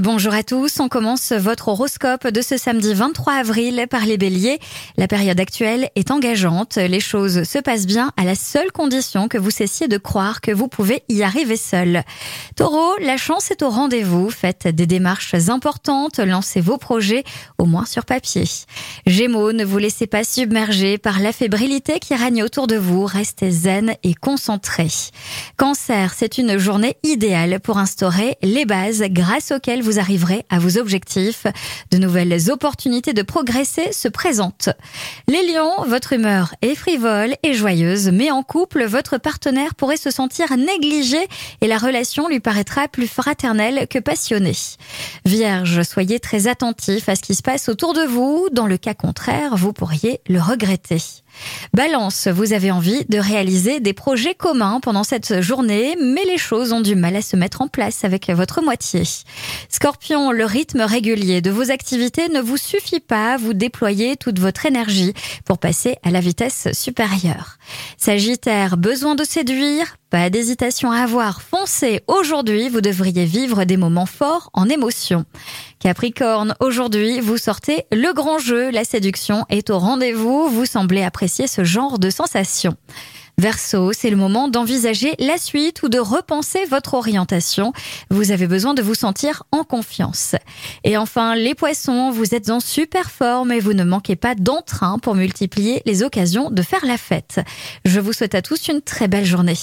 Bonjour à tous, on commence votre horoscope de ce samedi 23 avril par les béliers. La période actuelle est engageante, les choses se passent bien à la seule condition que vous cessiez de croire que vous pouvez y arriver seul. Taureau, la chance est au rendez-vous, faites des démarches importantes, lancez vos projets, au moins sur papier. Gémeaux, ne vous laissez pas submerger par la fébrilité qui règne autour de vous, restez zen et concentré. Cancer, c'est une journée idéale pour instaurer les bases grâce auxquelles vous arriverez à vos objectifs. De nouvelles opportunités de progresser se présentent. Les lions, votre humeur est frivole et joyeuse, mais en couple, votre partenaire pourrait se sentir négligé et la relation lui paraîtra plus fraternelle que passionnée. Vierge, soyez très attentif à ce qui se passe autour de vous. Dans le cas contraire, vous pourriez le regretter. Balance, vous avez envie de réaliser des projets communs pendant cette journée, mais les choses ont du mal à se mettre en place avec votre moitié. Scorpion, le rythme régulier de vos activités ne vous suffit pas, vous déployez toute votre énergie pour passer à la vitesse supérieure. Sagittaire, besoin de séduire, pas d'hésitation à avoir, foncez. Aujourd'hui, vous devriez vivre des moments forts en émotion. Capricorne, aujourd'hui, vous sortez le grand jeu, la séduction est au rendez-vous, vous semblez apprécier ce genre de sensation. Verseau, c'est le moment d'envisager la suite ou de repenser votre orientation. Vous avez besoin de vous sentir en confiance. Et enfin, les poissons, vous êtes en super forme et vous ne manquez pas d'entrain pour multiplier les occasions de faire la fête. Je vous souhaite à tous une très belle journée.